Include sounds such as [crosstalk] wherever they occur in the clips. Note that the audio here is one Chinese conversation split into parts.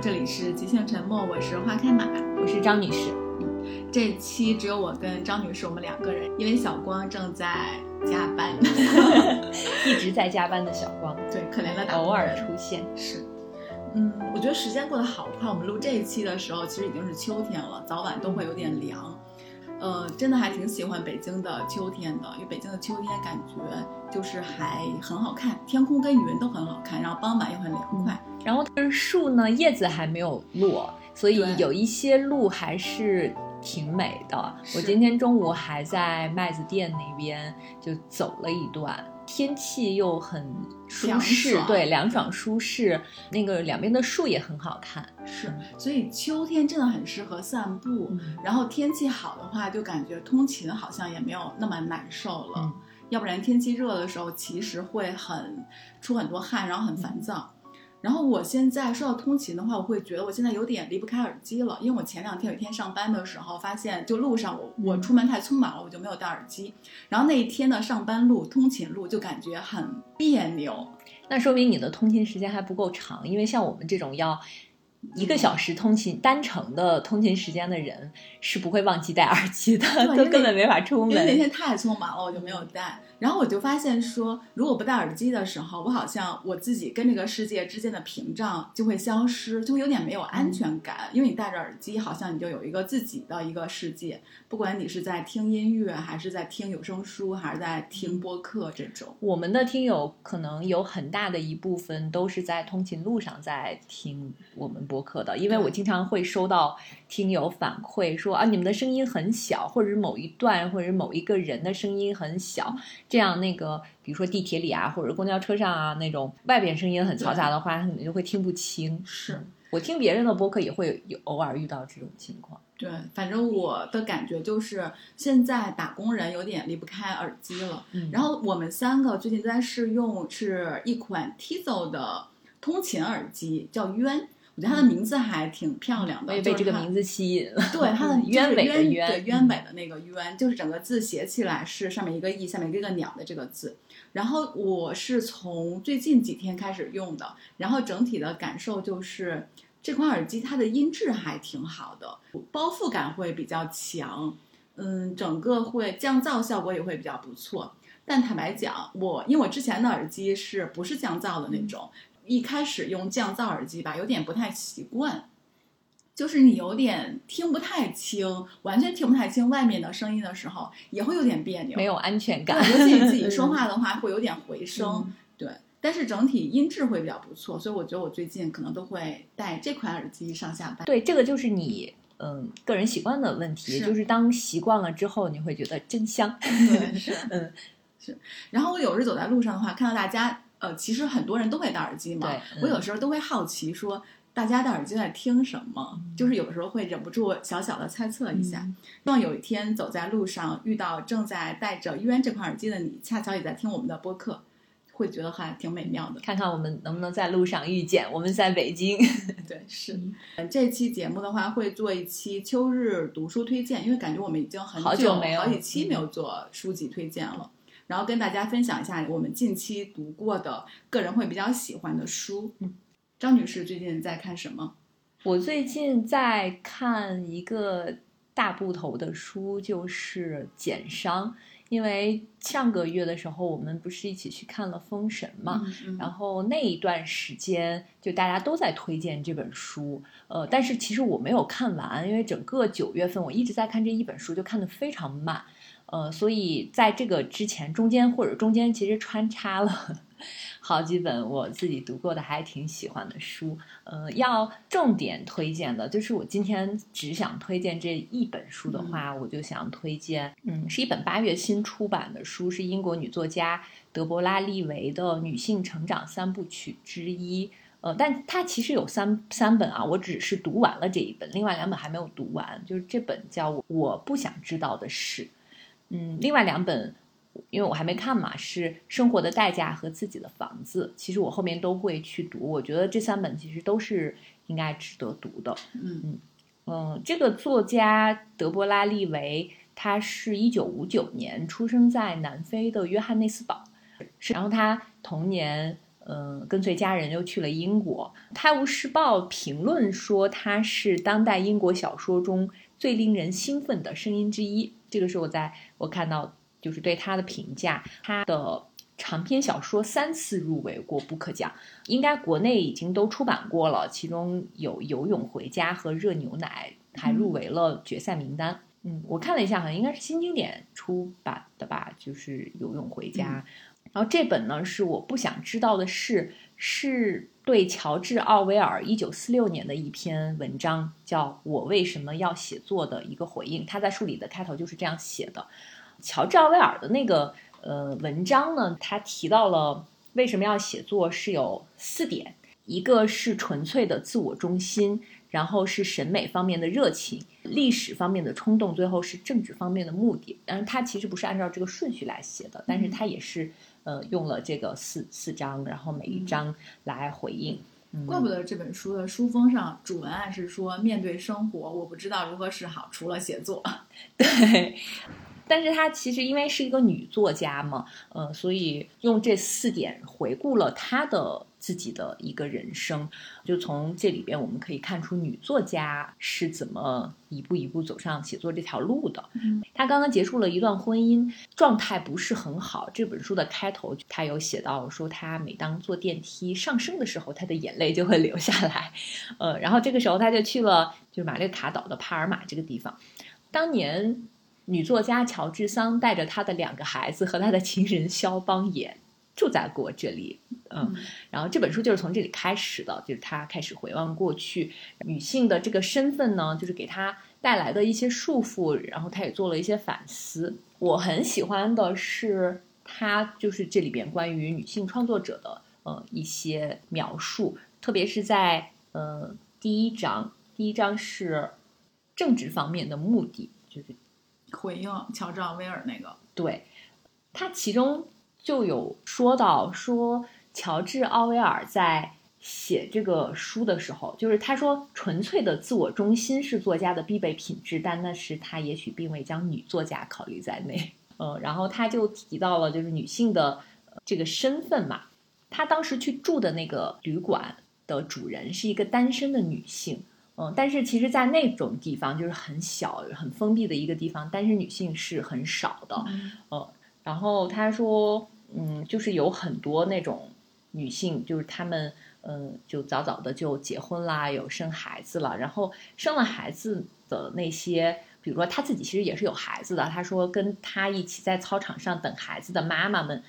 这里是即兴沉默，我是花开马，我是张女士。这期只有我跟张女士我们两个人，因为小光正在加班，[laughs] 一直在加班的小光，对，可怜的偶尔出现是。嗯，我觉得时间过得好快。我们录这一期的时候，其实已经是秋天了，早晚都会有点凉。呃，真的还挺喜欢北京的秋天的，因为北京的秋天感觉就是还很好看，天空跟云都很好看，然后傍晚又很凉快。然后树呢，叶子还没有落，所以有一些路还是挺美的。我今天中午还在麦子店那边就走了一段。天气又很舒适，对，凉爽舒适。那个两边的树也很好看，是。所以秋天真的很适合散步。然后天气好的话，就感觉通勤好像也没有那么难受了。要不然天气热的时候，其实会很出很多汗，然后很烦躁。然后我现在说到通勤的话，我会觉得我现在有点离不开耳机了，因为我前两天有一天上班的时候，发现就路上我我出门太匆忙了，我就没有戴耳机。然后那一天的上班路、通勤路就感觉很别扭，那说明你的通勤时间还不够长，因为像我们这种要。一个小时通勤单程的通勤时间的人是不会忘记戴耳机的，[laughs] 都根本没法出门。因为那天太匆忙了，我就没有戴。然后我就发现说，如果不戴耳机的时候，我好像我自己跟这个世界之间的屏障就会消失，就会有点没有安全感。因为你戴着耳机，好像你就有一个自己的一个世界，不管你是在听音乐，还是在听有声书，还是在听播客这种。我们的听友可能有很大的一部分都是在通勤路上在听我们播。播客的，因为我经常会收到听友反馈说啊，你们的声音很小，或者是某一段，或者是某一个人的声音很小，这样那个，比如说地铁里啊，或者公交车上啊，那种外边声音很嘈杂的话，可能就会听不清。是我听别人的播客也会有偶尔遇到这种情况。对，反正我的感觉就是现在打工人有点离不开耳机了。嗯，然后我们三个最近在试用是一款 Tizo 的通勤耳机，叫渊。我觉得它的名字还挺漂亮的，被这个名字吸引了。对，它的 [laughs] 鸢尾的鸢，对鸢尾的那个鸢，就是整个字写起来是上面一个翼，下面一个鸟的这个字。然后我是从最近几天开始用的，然后整体的感受就是这款耳机它的音质还挺好的，包覆感会比较强，嗯，整个会降噪效果也会比较不错。但坦白讲，我因为我之前的耳机是不是降噪的那种？一开始用降噪耳机吧，有点不太习惯，就是你有点听不太清，完全听不太清外面的声音的时候，也会有点别扭，没有安全感。尤其你自己说 [laughs] 话的话，会有点回声。对，但是整体音质会比较不错，所以我觉得我最近可能都会戴这款耳机上下班。对，这个就是你嗯个人习惯的问题，就是当习惯了之后，你会觉得真香。对，是，[laughs] 嗯，是。然后我有时走在路上的话，看到大家。呃，其实很多人都会戴耳机嘛。我有时候都会好奇，说大家戴耳机在听什么？就是有时候会忍不住小小的猜测一下。希望有一天走在路上遇到正在戴着渊这款耳机的你，恰巧也在听我们的播客，会觉得还挺美妙的。看看我们能不能在路上遇见。我们在北京。[laughs] 对，是。这期节目的话，会做一期秋日读书推荐，因为感觉我们已经很久没有好几期没有做书籍推荐了。然后跟大家分享一下我们近期读过的个人会比较喜欢的书。嗯，张女士最近在看什么？我最近在看一个大部头的书，就是《简商》。因为上个月的时候，我们不是一起去看了《封神》嘛，然后那一段时间就大家都在推荐这本书。呃，但是其实我没有看完，因为整个九月份我一直在看这一本书，就看得非常慢。呃，所以在这个之前，中间或者中间其实穿插了 [laughs] 好几本我自己读过的还挺喜欢的书。呃，要重点推荐的，就是我今天只想推荐这一本书的话，我就想推荐，嗯，是一本八月新出版的书，是英国女作家德伯拉利维的女性成长三部曲之一。呃，但它其实有三三本啊，我只是读完了这一本，另外两本还没有读完。就是这本叫《我不想知道的事》。嗯，另外两本，因为我还没看嘛，是《生活的代价》和《自己的房子》。其实我后面都会去读，我觉得这三本其实都是应该值得读的。嗯嗯嗯，这个作家德波拉利维，他是一九五九年出生在南非的约翰内斯堡，是然后他童年嗯，跟随家人又去了英国。《泰晤士报》评论说他是当代英国小说中最令人兴奋的声音之一。这个是我在我看到就是对他的评价，他的。长篇小说三次入围过布克奖，应该国内已经都出版过了，其中有《游泳回家》和《热牛奶》还入围了决赛名单。嗯，我看了一下，好像应该是新经典出版的吧，就是《游泳回家》。然后这本呢是我不想知道的事，是对乔治·奥威尔一九四六年的一篇文章，叫《我为什么要写作》的一个回应。他在书里的开头就是这样写的：乔治·奥威尔的那个。呃，文章呢，他提到了为什么要写作是有四点，一个是纯粹的自我中心，然后是审美方面的热情，历史方面的冲动，最后是政治方面的目的。但是他其实不是按照这个顺序来写的，但是他也是呃用了这个四四章，然后每一章来回应。怪不得这本书的书封上主文案是说面对生活，我不知道如何是好，除了写作。[laughs] 对。但是她其实因为是一个女作家嘛，呃，所以用这四点回顾了她的自己的一个人生，就从这里边我们可以看出女作家是怎么一步一步走上写作这条路的。她刚刚结束了一段婚姻，状态不是很好。这本书的开头她有写到说，她每当坐电梯上升的时候，她的眼泪就会流下来，呃，然后这个时候她就去了就是马略卡岛的帕尔马这个地方，当年。女作家乔治桑带着她的两个孩子和她的情人肖邦也住在过这里，嗯，然后这本书就是从这里开始的，就是她开始回望过去女性的这个身份呢，就是给她带来的一些束缚，然后她也做了一些反思。我很喜欢的是她就是这里边关于女性创作者的呃一些描述，特别是在呃第一章，第一章是政治方面的目的，就是。回应乔治奥威尔那个，对，他其中就有说到说，乔治奥威尔在写这个书的时候，就是他说纯粹的自我中心是作家的必备品质，但那是他也许并未将女作家考虑在内。嗯，然后他就提到了就是女性的这个身份嘛，他当时去住的那个旅馆的主人是一个单身的女性。嗯，但是其实，在那种地方，就是很小、很封闭的一个地方，单身女性是很少的。呃，然后他说，嗯，就是有很多那种女性，就是她们，嗯，就早早的就结婚啦，有生孩子了。然后生了孩子的那些，比如说她自己其实也是有孩子的。她说，跟她一起在操场上等孩子的妈妈们，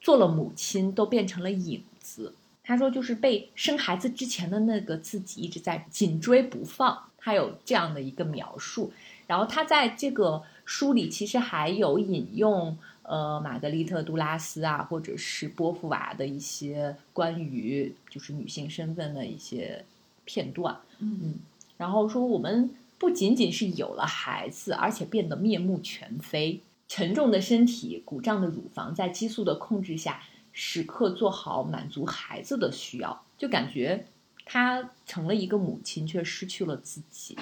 做了母亲都变成了影子。他说：“就是被生孩子之前的那个自己一直在紧追不放。”他有这样的一个描述。然后他在这个书里其实还有引用呃玛格丽特·杜拉斯啊，或者是波伏娃的一些关于就是女性身份的一些片段。嗯，然后说我们不仅仅是有了孩子，而且变得面目全非，沉重的身体、鼓胀的乳房，在激素的控制下。时刻做好满足孩子的需要，就感觉她成了一个母亲，却失去了自己。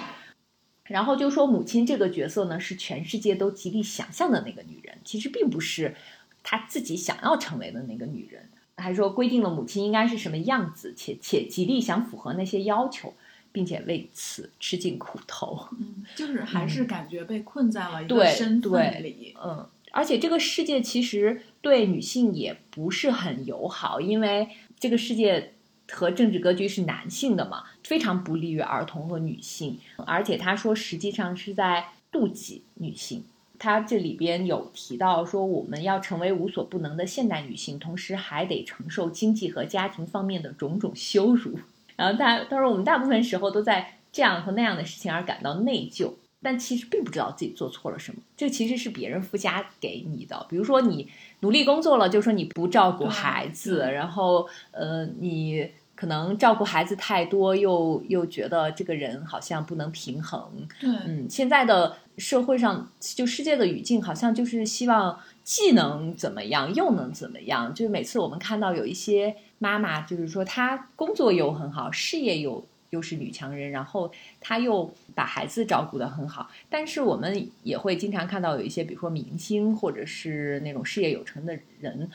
然后就说母亲这个角色呢，是全世界都极力想象的那个女人，其实并不是她自己想要成为的那个女人。还说规定了母亲应该是什么样子，且且极力想符合那些要求，并且为此吃尽苦头。嗯，就是还是感觉被困在了一个身份里。嗯。而且这个世界其实对女性也不是很友好，因为这个世界和政治格局是男性的嘛，非常不利于儿童和女性。而且他说，实际上是在妒忌女性。他这里边有提到说，我们要成为无所不能的现代女性，同时还得承受经济和家庭方面的种种羞辱。然后他他说，我们大部分时候都在这样和那样的事情而感到内疚。但其实并不知道自己做错了什么，这其实是别人附加给你的。比如说，你努力工作了，就说你不照顾孩子，然后呃，你可能照顾孩子太多，又又觉得这个人好像不能平衡。对，嗯，现在的社会上，就世界的语境，好像就是希望既能怎么样，又能怎么样。就是每次我们看到有一些妈妈，就是说她工作又很好，事业又。又是女强人，然后她又把孩子照顾得很好，但是我们也会经常看到有一些，比如说明星或者是那种事业有成的人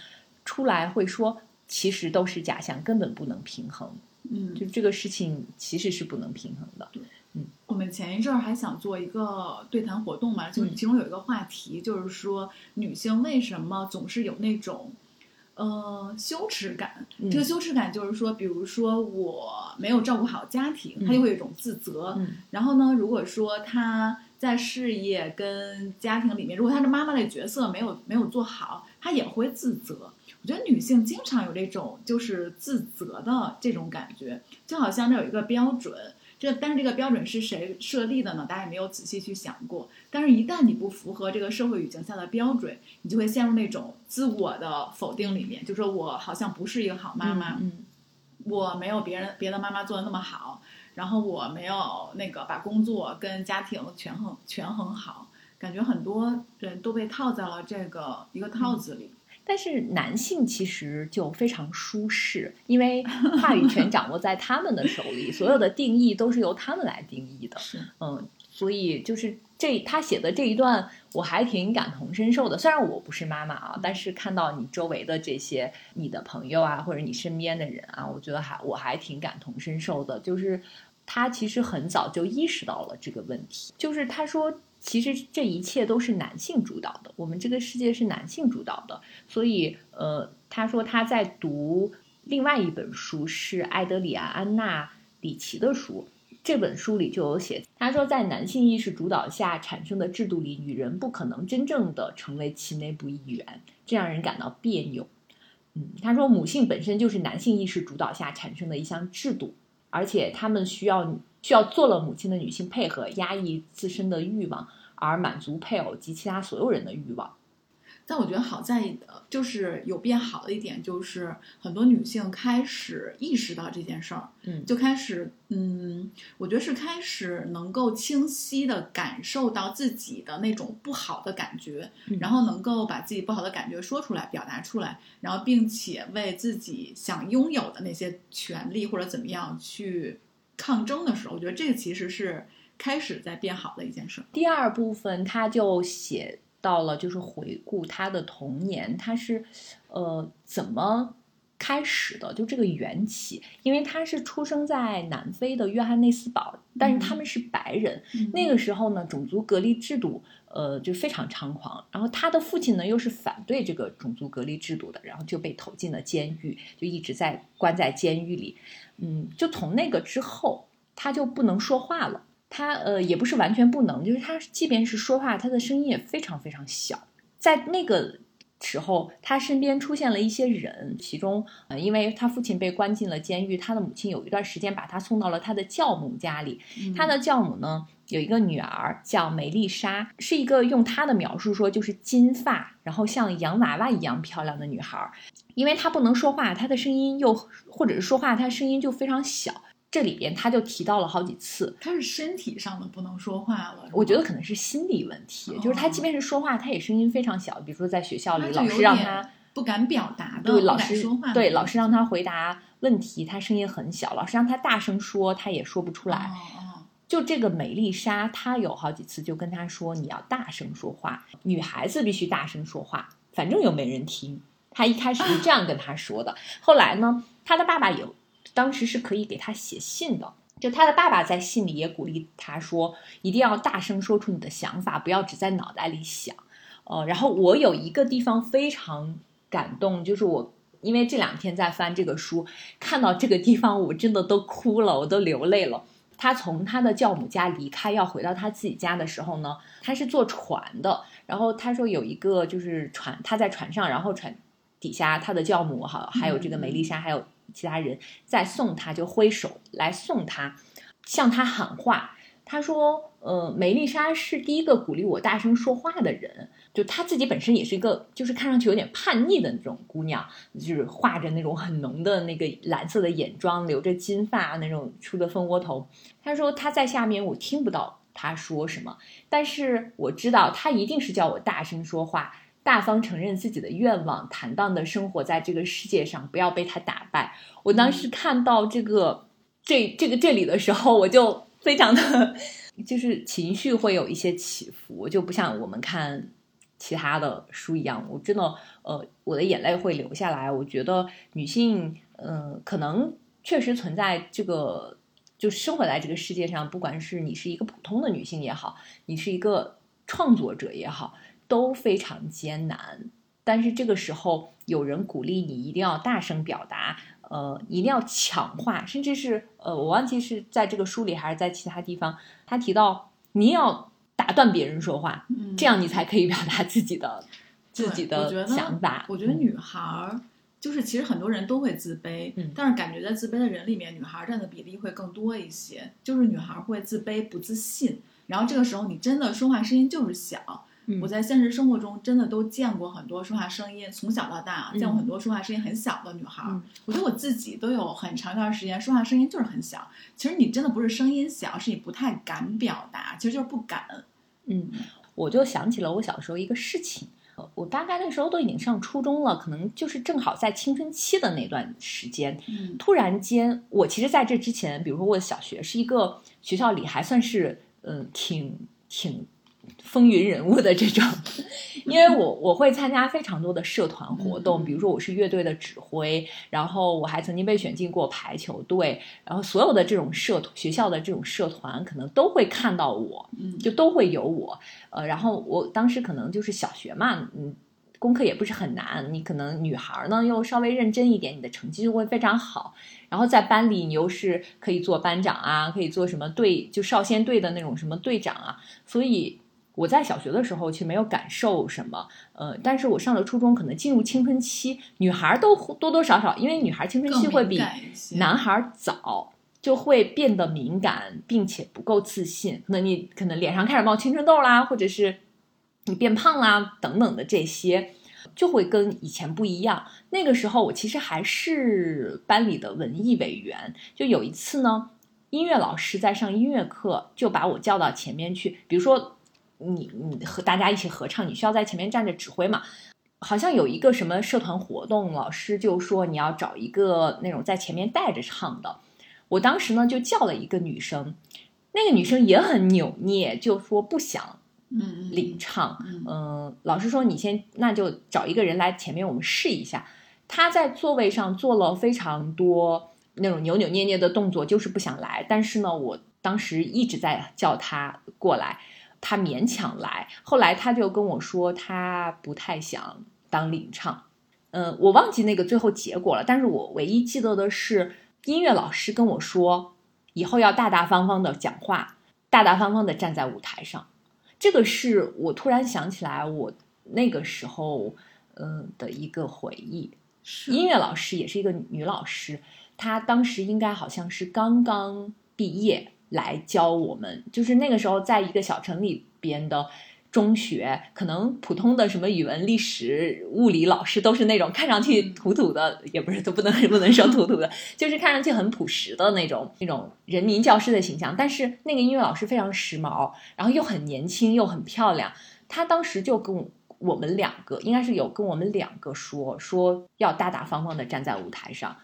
出来会说，其实都是假象，根本不能平衡。嗯，就这个事情其实是不能平衡的。嗯我们前一阵儿还想做一个对谈活动嘛，就嗯其中有一个话题，就是说女性为什么总是有那种。呃，羞耻感，嗯这个羞耻感就是说，比如说我没有照顾好家庭，他就会有一种自责。嗯然后呢，如果说他在事业跟家庭里面，如果他的妈妈的角色没有没有做好，他也会自责。我觉得女性经常有这种就是自责的这种感觉，就好像这有一个标准，这但是这个标准是谁设立的呢？大家也没有仔细去想过。但是，一旦你不符合这个社会语境下的标准，你就会陷入那种自我的否定里面，就说我好像不是一个好妈妈，嗯我没有别人别的妈妈做的那么好，然后我没有那个把工作跟家庭权衡权衡好，感觉很多人都被套在了这个一个套子里。但是男性其实就非常舒适，因为话语权掌握在他们的手里，[laughs] 所有的定义都是由他们来定义的。是，嗯，所以就是这他写的这一段，我还挺感同身受的。虽然我不是妈妈啊，但是看到你周围的这些你的朋友啊，或者你身边的人啊，我觉得还我还挺感同身受的。就是他其实很早就意识到了这个问题，就是他说。其实这一切都是男性主导的，我们这个世界是男性主导的，所以呃，他说他在读另外一本书，是艾德里安·安娜·里奇的书，这本书里就有写，他说在男性意识主导下产生的制度里，女人不可能真正的成为其内部一员，这让人感到别扭。嗯，他说母性本身就是男性意识主导下产生的一项制度，而且他们需要需要做了母亲的女性配合，压抑自身的欲望，而满足配偶及其他所有人的欲望。但我觉得好在的就是有变好的一点，就是很多女性开始意识到这件事儿，嗯就开始，嗯，我觉得是开始能够清晰的感受到自己的那种不好的感觉，嗯然后能够把自己不好的感觉说出来、表达出来，然后并且为自己想拥有的那些权利或者怎么样去抗争的时候，我觉得这个其实是开始在变好的一件事儿。第二部分他就写到了，就是回顾他的童年，他是呃怎么开始的，就这个缘起，因为他是出生在南非的约翰内斯堡，但是他们是白人，那个时候呢，种族隔离制度呃就非常猖狂，然后他的父亲呢又是反对这个种族隔离制度的，然后就被投进了监狱，就一直在关在监狱里，嗯，就从那个之后，他就不能说话了。他呃也不是完全不能，就是他即便是说话，他的声音也非常非常小。在那个时候，他身边出现了一些人，其中呃，因为他父亲被关进了监狱，他的母亲有一段时间把他送到了他的教母家里。嗯他的教母呢有一个女儿叫梅丽莎，是一个用她的描述说就是金发，然后像洋娃娃一样漂亮的女孩。因为她不能说话，她的声音又或者是说话，她声音就非常小。这里边他就提到了好几次，他是身体上的不能说话了，我觉得可能是心理问题，就是他即便是说话，他也声音非常小。比如说在学校里，老师让他不敢表达的，对老师说话，对老师让他回答问题，他声音很小；老师让他大声说，他也说不出来。就这个美丽莎，她有好几次就跟他说：“你要大声说话，女孩子必须大声说话，反正又没人听。”他一开始是这样跟他说的。后来呢，他的爸爸有当时是可以给他写信的。就他的爸爸在信里也鼓励他说，一定要大声说出你的想法，不要只在脑袋里想。呃，然后我有一个地方非常感动，就是我因为这两天在翻这个书，看到这个地方我真的都哭了，我都流泪了。他从他的教母家离开，要回到他自己家的时候呢，他是坐船的。然后他说有一个就是船，他在船上，然后船底下他的教母哈，还有这个梅丽莎，还有其他人在送他，就挥手来送他，向他喊话。他说：“呃，梅丽莎是第一个鼓励我大声说话的人。就她自己本身也是一个，就是看上去有点叛逆的那种姑娘，就是画着那种很浓的那个蓝色的眼妆，留着金发，那种梳的蜂窝头。他说他在下面，我听不到他说什么，但是我知道他一定是叫我大声说话，大方承认自己的愿望，坦荡的生活在这个世界上，不要被他打败。我当时看到这个这这个这里的时候，我就非常的，就是情绪会有一些起伏，就不像我们看其他的书一样，我真的呃，我的眼泪会流下来。我觉得女性，嗯，可能确实存在这个，就生活在这个世界上，不管是你是一个普通的女性也好，你是一个创作者也好，都非常艰难。但是这个时候有人鼓励你一定要大声表达，呃，一定要强化，甚至是呃，我忘记是在这个书里还是在其他地方，他提到你要。打断别人说话，这样你才可以表达自己的 [laughs] 自己的想法。我觉得女孩儿就是其实很多人都会自卑，但是感觉在自卑的人里面，女孩占的比例会更多一些。就是女孩会自卑、不自信，然后这个时候你真的说话声音就是小。我在现实生活中真的都见过很多说话声音，从小到大啊，见过很多说话声音很小的女孩。我觉得我自己都有很长一段时间说话声音就是很小。其实你真的不是声音小，是你不太敢表达，其实就是不敢。嗯，我就想起了我小时候一个事情，我大概那时候都已经上初中了，可能就是正好在青春期的那段时间。突然间，我其实在这之前，比如说我的小学是一个学校里还算是嗯挺挺。风云人物的这种，[laughs] 因为我我会参加非常多的社团活动，比如说我是乐队的指挥，然后我还曾经被选进过排球队，然后所有的这种社学校的这种社团可能都会看到我，就都会有我，呃，然后我当时可能就是小学嘛，嗯，功课也不是很难，你可能女孩呢又稍微认真一点，你的成绩就会非常好，然后在班里你又是可以做班长啊，可以做什么队就少先队的那种什么队长啊，所以。我在小学的时候其实没有感受什么，呃，但是我上了初中，可能进入青春期，女孩都多多少少，因为女孩青春期会比男孩早，就会变得敏感，并且不够自信。可能你可能脸上开始冒青春痘啦，或者是你变胖啦等等的这些，就会跟以前不一样。那个时候我其实还是班里的文艺委员，就有一次呢，音乐老师在上音乐课，就把我叫到前面去，比如说。你你和大家一起合唱，你需要在前面站着指挥嘛？好像有一个什么社团活动，老师就说你要找一个那种在前面带着唱的。我当时呢就叫了一个女生，那个女生也很扭捏，就说不想嗯领唱。嗯，老师说你先那就找一个人来前面我们试一下。她在座位上做了非常多那种扭扭捏捏的动作，就是不想来。但是呢，我当时一直在叫她过来。他勉强来，后来他就跟我说他不太想当领唱，嗯，我忘记那个最后结果了，但是我唯一记得的是音乐老师跟我说，以后要大大方方的讲话，大大方方的站在舞台上，这个是我突然想起来我那个时候嗯的一个回忆。音乐老师也是一个女老师，她当时应该好像是刚刚毕业。来教我们，就是那个时候，在一个小城里边的中学，可能普通的什么语文、历史、物理老师都是那种看上去土土的，也不是都不能不能说土土的，[laughs] 就是看上去很朴实的那种那种人民教师的形象。但是那个音乐老师非常时髦，然后又很年轻又很漂亮。他当时就跟我们两个，应该是有跟我们两个说说要大大方方的站在舞台上。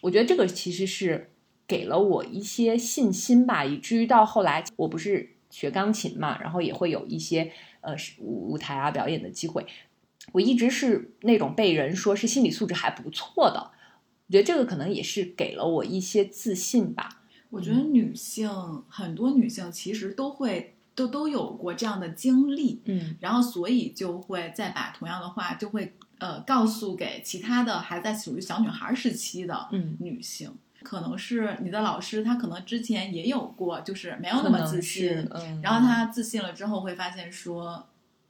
我觉得这个其实是。给了我一些信心吧，以至于到后来，我不是学钢琴嘛，然后也会有一些呃舞舞台啊表演的机会。我一直是那种被人说是心理素质还不错的，我觉得这个可能也是给了我一些自信吧。我觉得女性很多女性其实都会都都有过这样的经历，嗯，然后所以就会再把同样的话就会呃告诉给其他的还在属于小女孩时期的女性。可能是你的老师，他可能之前也有过，就是没有那么自信，嗯然后他自信了之后，会发现说，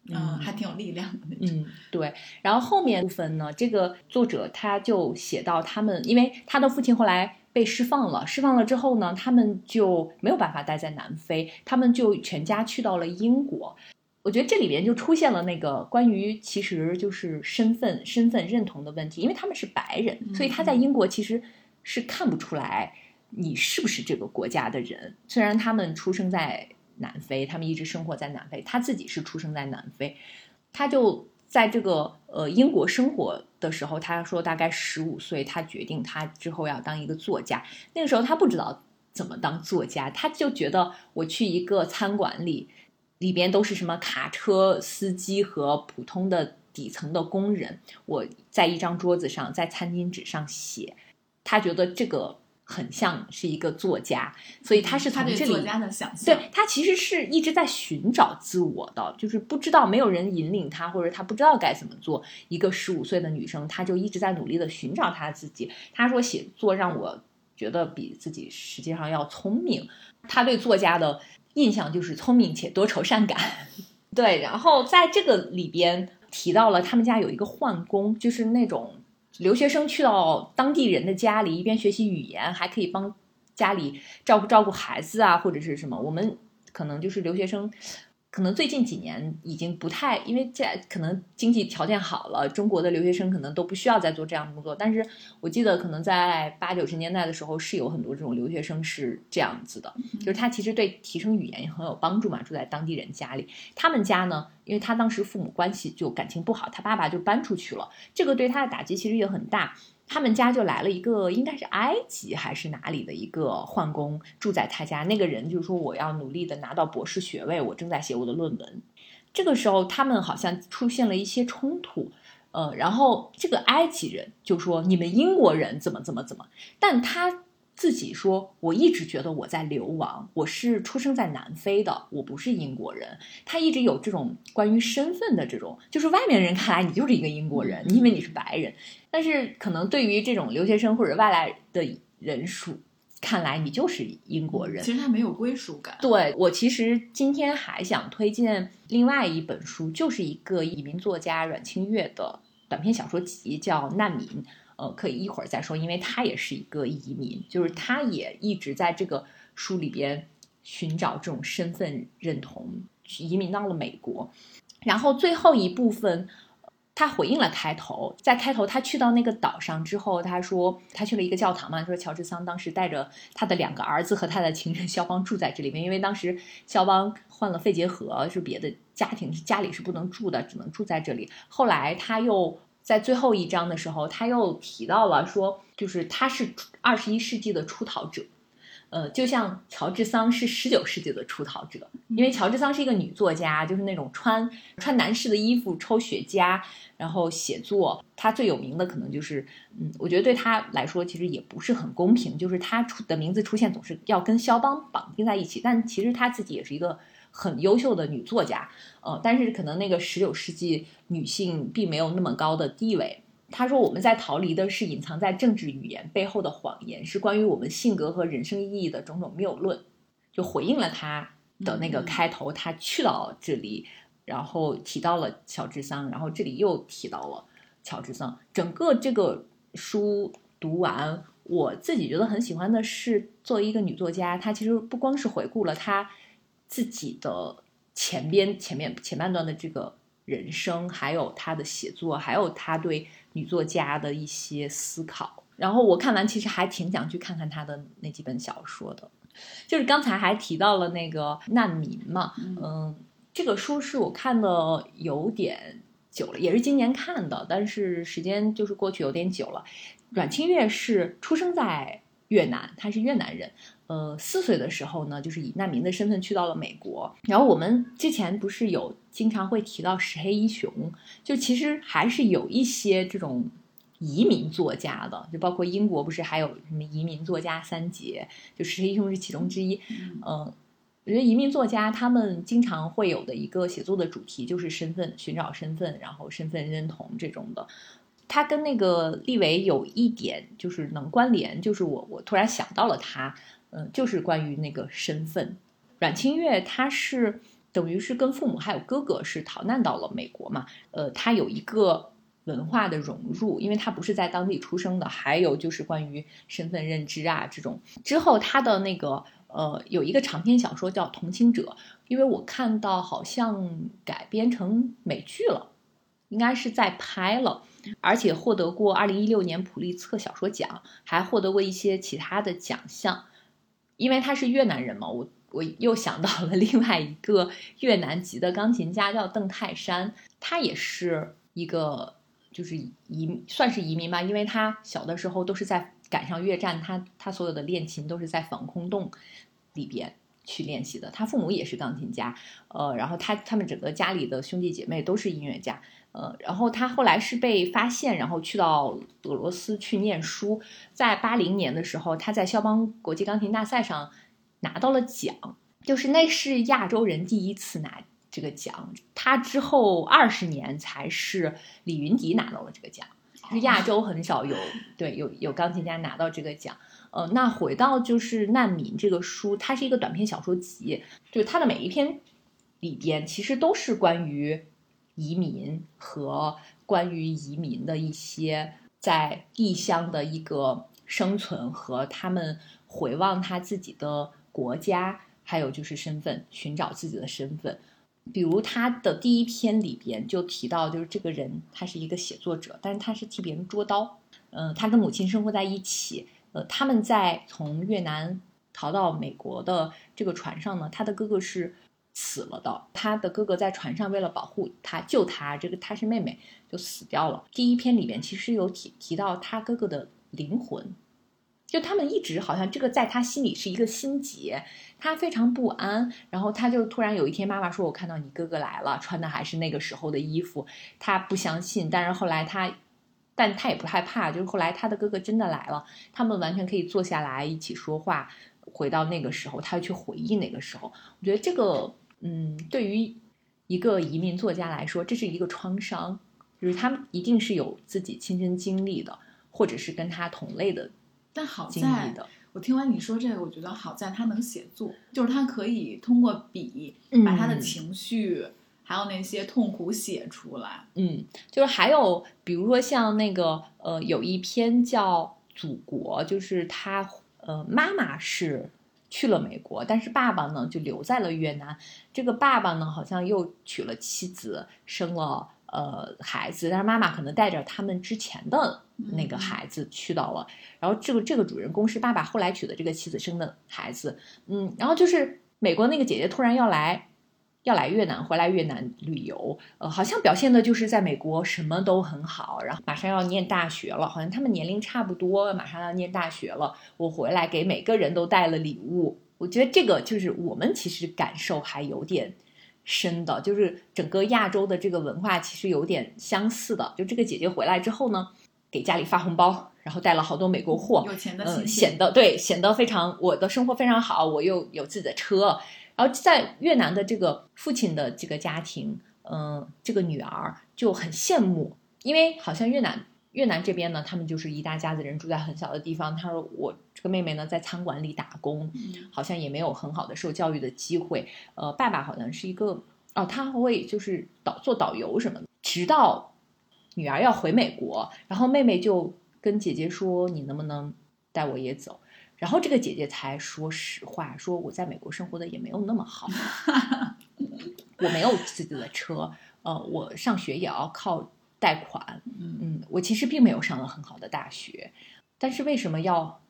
嗯，还挺有力量的那种。嗯，对。然后后面部分呢，这个作者他就写到他们，因为他的父亲后来被释放了，释放了之后呢，他们就没有办法待在南非，他们就全家去到了英国。我觉得这里边就出现了那个关于其实就是身份身份认同的问题，因为他们是白人，所以他在英国其实。是看不出来你是不是这个国家的人。虽然他们出生在南非，他们一直生活在南非，他自己是出生在南非，他就在这个呃英国生活的时候，他说大概十五岁，他决定他之后要当一个作家。那个时候他不知道怎么当作家，他就觉得我去一个餐馆里，里边都是什么卡车司机和普通的底层的工人。我在一张桌子上，在餐巾纸上写，他觉得这个。很像是一个作家，所以他是从这里。作家的想象。对他其实是一直在寻找自我的，就是不知道没有人引领他，或者他不知道该怎么做。一个十五岁的女生，她就一直在努力的寻找她自己。她说写作让我觉得比自己实际上要聪明。他对作家的印象就是聪明且多愁善感。[laughs] 对，然后在这个里边提到了他们家有一个宦工，就是那种。留学生去到当地人的家里，一边学习语言，还可以帮家里照顾照顾孩子啊，或者是什么。我们可能就是留学生。可能最近几年已经不太，因为在可能经济条件好了，中国的留学生可能都不需要再做这样的工作。但是我记得可能在八九十年代的时候，是有很多这种留学生是这样子的，就是他其实对提升语言也很有帮助嘛。住在当地人家里，他们家呢，因为他当时父母关系就感情不好，他爸爸就搬出去了，这个对他的打击其实也很大。他们家就来了一个，应该是埃及还是哪里的一个宦工住在他家。那个人就说：“我要努力的拿到博士学位，我正在写我的论文。”这个时候，他们好像出现了一些冲突，呃，然后这个埃及人就说：“你们英国人怎么怎么怎么？”但他。自己说，我一直觉得我在流亡，我是出生在南非的，我不是英国人。他一直有这种关于身份的这种，就是外面人看来你就是一个英国人，因为你是白人。但是可能对于这种留学生或者外来的人数看来，你就是英国人。其实他没有归属感。对我，其实今天还想推荐另外一本书，就是一个移民作家阮清月的短篇小说集，叫《难民》。呃，可以一会儿再说，因为他也是一个移民，就是他也一直在这个书里边寻找这种身份认同，移民到了美国。然后最后一部分，他回应了开头，在开头他去到那个岛上之后，他说他去了一个教堂嘛，说乔治桑当时带着他的两个儿子和他的情人肖邦住在这里面，因为当时肖邦患了肺结核，是别的家庭家里是不能住的，只能住在这里。后来他又。在最后一章的时候，他又提到了说，就是他是二十一世纪的出逃者，呃，就像乔治桑是十九世纪的出逃者，因为乔治桑是一个女作家，就是那种穿穿男士的衣服抽雪茄，然后写作。她最有名的可能就是，嗯，我觉得对她来说其实也不是很公平，就是她出的名字出现总是要跟肖邦绑定在一起，但其实她自己也是一个。很优秀的女作家，呃，但是可能那个十九世纪女性并没有那么高的地位。她说：“我们在逃离的是隐藏在政治语言背后的谎言，是关于我们性格和人生意义的种种谬论。”就回应了她的那个开头，她去到这里，然后提到了乔治桑，然后这里又提到了乔治桑。整个这个书读完，我自己觉得很喜欢的是，作为一个女作家，她其实不光是回顾了她。自己的前边、前面、前半段的这个人生，还有他的写作，还有他对女作家的一些思考。然后我看完，其实还挺想去看看他的那几本小说的。就是刚才还提到了那个难民嘛，嗯，这个书是我看的有点久了，也是今年看的，但是时间就是过去有点久了。阮清月是出生在越南，他是越南人。呃，四岁的时候呢，就是以难民的身份去到了美国。然后我们之前不是有经常会提到石黑一雄，就其实还是有一些这种移民作家的，就包括英国不是还有什么移民作家三杰，就石黑一雄是其中之一。嗯，我觉得移民作家他们经常会有的一个写作的主题就是身份，寻找身份，然后身份认同这种的。他跟那个立维有一点就是能关联，就是我我突然想到了他。嗯，就是关于那个身份，阮清月她是等于是跟父母还有哥哥是逃难到了美国嘛，呃，她有一个文化的融入，因为她不是在当地出生的，还有就是关于身份认知啊这种。之后她的那个呃有一个长篇小说叫《同情者》，因为我看到好像改编成美剧了，应该是在拍了，而且获得过二零一六年普利策小说奖，还获得过一些其他的奖项。因为他是越南人嘛，我我又想到了另外一个越南籍的钢琴家，叫邓泰山，他也是一个就是移算是移民吧，因为他小的时候都是在赶上越战，他他所有的练琴都是在防空洞里边去练习的。他父母也是钢琴家，呃，然后他他们整个家里的兄弟姐妹都是音乐家，呃，然后他后来是被发现，然后去到俄罗斯去念书。在八零年的时候，他在肖邦国际钢琴大赛上拿到了奖，就是那是亚洲人第一次拿这个奖。他之后二十年才是李云迪拿到了这个奖，就是亚洲很少有对有有钢琴家拿到这个奖。呃，那回到就是难民这个书，它是一个短篇小说集，就是它的每一篇里边其实都是关于移民和关于移民的一些在异乡的一个生存和他们回望他自己的国家，还有就是身份，寻找自己的身份。比如他的第一篇里边就提到，就是这个人他是一个写作者，但是他是替别人捉刀。嗯，他跟母亲生活在一起。呃，他们在从越南逃到美国的这个船上呢，他的哥哥是死了的。他的哥哥在船上为了保护他、救他，这个他是妹妹就死掉了。第一篇里面其实有提提到他哥哥的灵魂，就他们一直好像这个在他心里是一个心结，他非常不安。然后他就突然有一天，妈妈说：“我看到你哥哥来了，穿的还是那个时候的衣服。”他不相信，但是后来他。但他也不害怕，就是后来他的哥哥真的来了，他们完全可以坐下来一起说话，回到那个时候，他去回忆那个时候。我觉得这个，嗯，对于一个移民作家来说，这是一个创伤，就是他们一定是有自己亲身经历的，或者是跟他同类的。但好在，我听完你说这个，我觉得好在他能写作，就是他可以通过笔把他的情绪。还有那些痛苦写出来，嗯，就是还有比如说像那个呃，有一篇叫《祖国》，就是他呃，妈妈是去了美国，但是爸爸呢就留在了越南。这个爸爸呢好像又娶了妻子，生了呃孩子，但是妈妈可能带着他们之前的那个孩子去到了。然后这个这个主人公是爸爸后来娶的这个妻子生的孩子，嗯，然后就是美国那个姐姐突然要来。要来越南，回来越南旅游，呃，好像表现的就是在美国什么都很好，然后马上要念大学了，好像他们年龄差不多，马上要念大学了。我回来给每个人都带了礼物，我觉得这个就是我们其实感受还有点深的，就是整个亚洲的这个文化其实有点相似的。就这个姐姐回来之后呢，给家里发红包，然后带了好多美国货，有钱的，嗯，显得对，显得非常我的生活非常好，我又有自己的车。然后在越南的这个父亲的这个家庭，嗯，这个女儿就很羡慕，因为好像越南越南这边呢，他们就是一大家子人住在很小的地方。他说我这个妹妹呢在餐馆里打工，好像也没有很好的受教育的机会。呃，爸爸好像是一个哦，他会就是导做导游什么的。直到女儿要回美国，然后妹妹就跟姐姐说：“你能不能带我也走？”然后这个姐姐才说实话，说我在美国生活的也没有那么好，[laughs] 我没有自己的车，呃，我上学也要靠贷款，嗯嗯，我其实并没有上了很好的大学，但是为什么要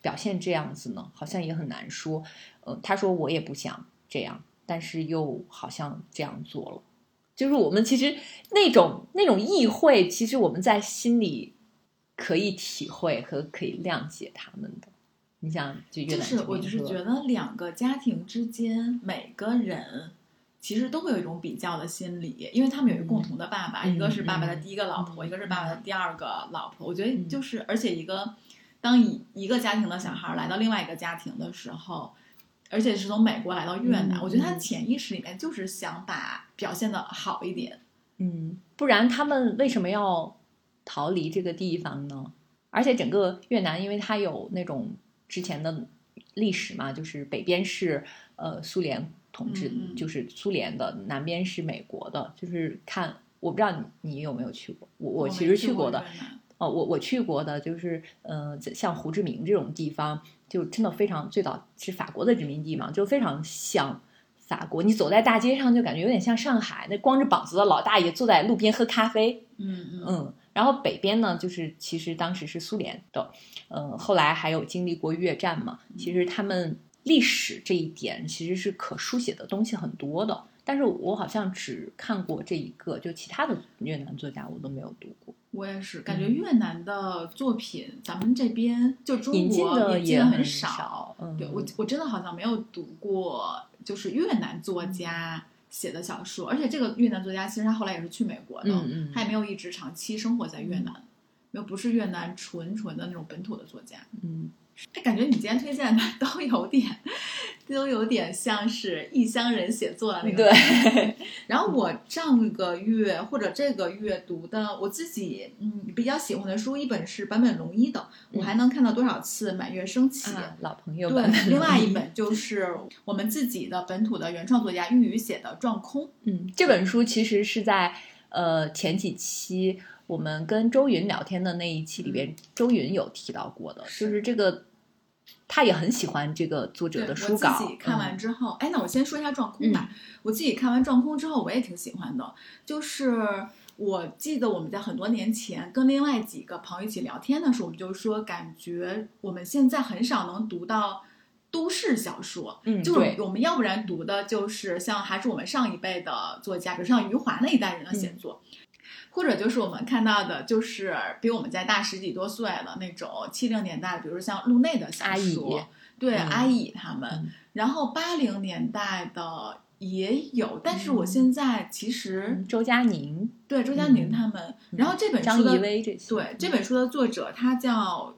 表现这样子呢？好像也很难说。呃，她说我也不想这样，但是又好像这样做了，就是我们其实那种那种意会，其实我们在心里可以体会和可以谅解他们的。你想就越南就是我就是觉得两个家庭之间每个人其实都会有一种比较的心理，因为他们有一个共同的爸爸，一个是爸爸的第一个老婆，一个是爸爸的第二个老婆。我觉得就是，而且一个当一一个家庭的小孩来到另外一个家庭的时候，而且是从美国来到越南，我觉得他潜意识里面就是想把表现的好一点。嗯，不然他们为什么要逃离这个地方呢？而且整个越南，因为它有那种。之前的历史嘛，就是北边是呃苏联统治，就是苏联的；南边是美国的。就是看，我不知道你你有没有去过，我我其实去过的。哦，我我去过的，就是嗯，像胡志明这种地方，就真的非常最早是法国的殖民地嘛，就非常像法国。你走在大街上，就感觉有点像上海，那光着膀子的老大爷坐在路边喝咖啡。嗯嗯。然后北边呢，就是其实当时是苏联的，嗯，后来还有经历过越战嘛。其实他们历史这一点其实是可书写的东西很多的，但是我好像只看过这一个，就其他的越南作家我都没有读过。我也是感觉嗯越南的作品，咱们这边就中国的引进的很少。嗯，对我，我真的好像没有读过，就是越南作家写的小说，而且这个越南作家其实他后来也是去美国的，嗯嗯他也没有一直长期生活在越南，没有不是越南纯纯的那种本土的作家。嗯，哎，感觉你今天推荐的 [laughs] 都有点，都有点像是异乡人写作的那个对。[laughs] 然后我上个月或者这个月读的，我自己嗯比较喜欢的书，一本是坂本龙一的，我还能看到多少次满月升起。啊，老朋友对们，，另外一本 [laughs] 就是我们自己的本土的原创作家玉宇写的《撞空》。嗯，这本书其实是在呃前几期我们跟周云聊天的那一期里边，周云有提到过的，就是这个他也很喜欢这个作者的书稿。我自己看完嗯之后，哎，那我先说一下《撞空》吧。我自己看完《撞空》之后，我也挺喜欢的。就是我记得我们在很多年前跟另外几个朋友一起聊天的时候，我们就说，感觉我们现在很少能读到都市小说。嗯，就是，我们要不然读的就是像还是我们上一辈的作家，比如像余华那一代人的写作，或者就是我们看到的，就是比我们家大十几多岁的那种七零年代，比如像路内的小阿姨说，对、嗯阿乙他们，嗯。然后八零年代的也有，但是我嗯现在其实、嗯周佳宁、对周佳宁嗯他们，然后这本书的怡薇这些，对这本书的作者，他叫